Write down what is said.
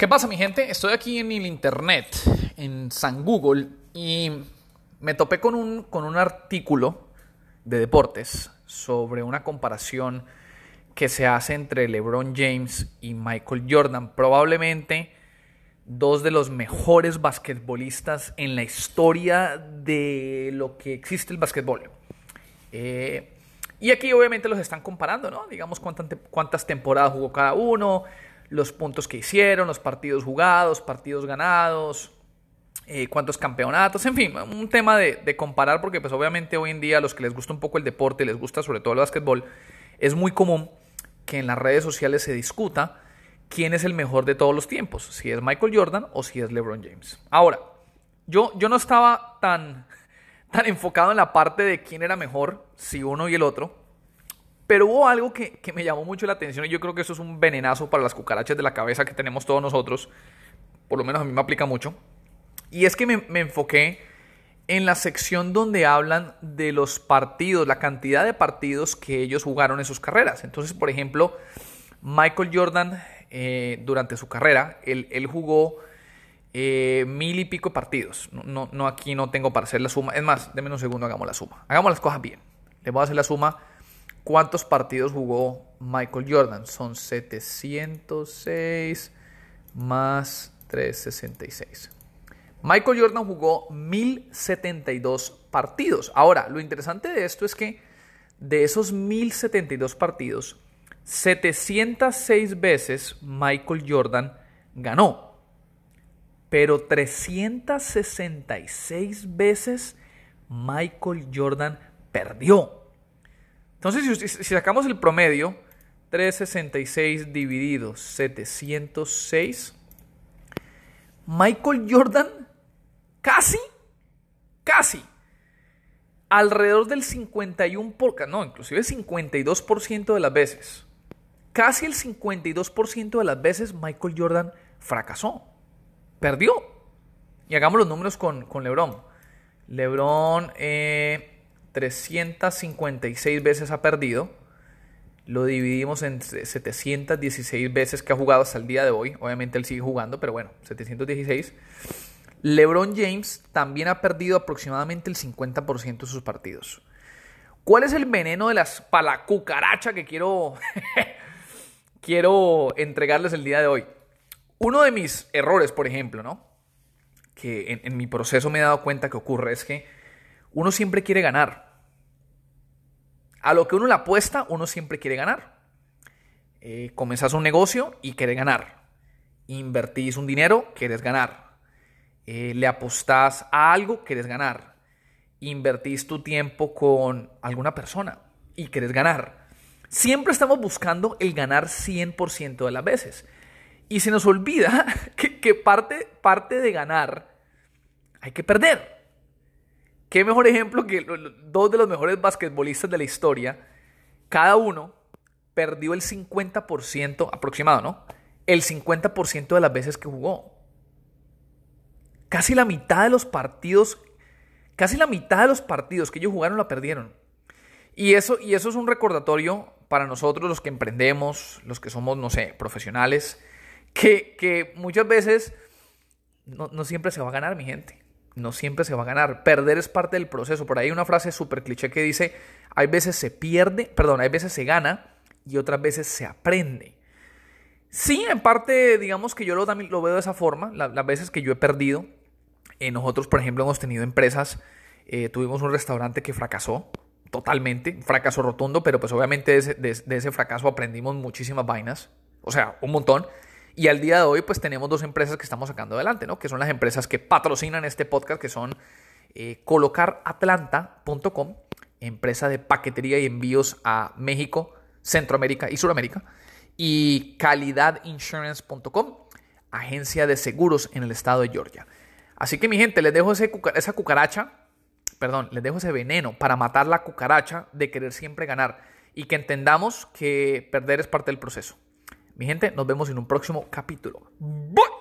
¿Qué pasa mi gente? Estoy aquí en el internet, en San Google, y me topé con un, con un artículo de deportes sobre una comparación que se hace entre LeBron James y Michael Jordan. Probablemente dos de los mejores basquetbolistas en la historia de lo que existe el basquetbol. Eh, y aquí obviamente los están comparando, ¿no? Digamos cuántas, cuántas temporadas jugó cada uno, los puntos que hicieron, los partidos jugados, partidos ganados, eh, cuántos campeonatos, en fin, un tema de, comparar porque pues obviamente hoy en día a los que les gusta un poco el deporte, les gusta sobre todo el básquetbol, es muy común que en las redes sociales se discuta quién es el mejor de todos los tiempos, si es Michael Jordan o si es LeBron James. Ahora, yo, yo no estaba tan, tan enfocado en la parte de quién era mejor, si uno y el otro, pero hubo algo que, que, me llamó mucho la atención y yo creo que eso es un venenazo para las cucarachas de la cabeza que tenemos todos nosotros, por lo menos a mí me aplica mucho, y es que me, me enfoqué en la sección donde hablan de los partidos, la cantidad de partidos que ellos jugaron en sus carreras. Entonces, por ejemplo, Michael Jordan eh, durante su carrera, él, él jugó eh, mil y pico partidos. No, no, aquí no tengo para hacer la suma. Es más, denme un segundo, hagamos la suma. Hagamos las cosas bien. Le voy a hacer la suma. ¿Cuántos partidos jugó Michael Jordan? Son 706 más 366. Michael Jordan jugó 1072 partidos. Ahora, lo interesante de esto es que de esos 1072 partidos, 706 veces Michael Jordan ganó, pero 366 veces Michael Jordan perdió. Entonces, si, sacamos el promedio, 366 dividido 706, Michael Jordan casi, casi, alrededor del 51%, no, inclusive 52% de las veces, casi el 52% de las veces Michael Jordan fracasó, perdió. Y hagamos los números con, con LeBron. LeBron eh, 356 veces ha perdido. Lo dividimos en 716 veces que ha jugado hasta el día de hoy. Obviamente él sigue jugando, pero bueno, 716. LeBron James también ha perdido aproximadamente el 50% de sus partidos. ¿Cuál es el veneno de las para cucaracha que quiero quiero entregarles el día de hoy? Uno de mis errores, por ejemplo, ¿no? Que en mi proceso me he dado cuenta que ocurre es que uno siempre quiere ganar. A lo que uno le apuesta, uno siempre quiere ganar. Eh, comenzás un negocio y querés ganar. Invertís un dinero, querés ganar. Eh, le apostás a algo, querés ganar. Invertís tu tiempo con alguna persona y querés ganar. Siempre estamos buscando el ganar 100% de las veces. Y se nos olvida que, que parte, parte de ganar hay que perder. Qué mejor ejemplo que dos de los mejores basquetbolistas de la historia, cada uno perdió el 50% aproximado, ¿no? El 50% de las veces que jugó. Casi la mitad de los partidos, casi la mitad de los partidos que ellos jugaron la perdieron. Y eso, y eso es un recordatorio para nosotros los que emprendemos, los que somos, no sé, profesionales, que, que muchas veces no, no siempre se va a ganar, mi gente no siempre se va a ganar. Perder es parte del proceso. Por ahí hay una frase súper cliché que dice, hay veces se pierde, perdón, hay veces se gana y otras veces se aprende. Sí, en parte, digamos que yo lo, lo veo de esa forma, la, las veces que yo he perdido. Eh, nosotros, por ejemplo, hemos tenido empresas, eh, tuvimos un restaurante que fracasó totalmente, fracaso rotundo, pero pues obviamente de ese, de ese fracaso aprendimos muchísimas vainas, o sea, un montón. Y al día de hoy, pues tenemos dos empresas que estamos sacando adelante, ¿no? Que son las empresas que patrocinan este podcast, que son eh, colocaratlanta.com, empresa de paquetería y envíos a México, Centroamérica y Sudamérica, y calidadinsurance.com, agencia de seguros en el estado de Georgia. Así que mi gente, les dejo ese, esa cucaracha, perdón, les dejo ese veneno para matar la cucaracha de querer siempre ganar y que entendamos que perder es parte del proceso. Mi gente, nos vemos en un próximo capítulo. ¡Bye!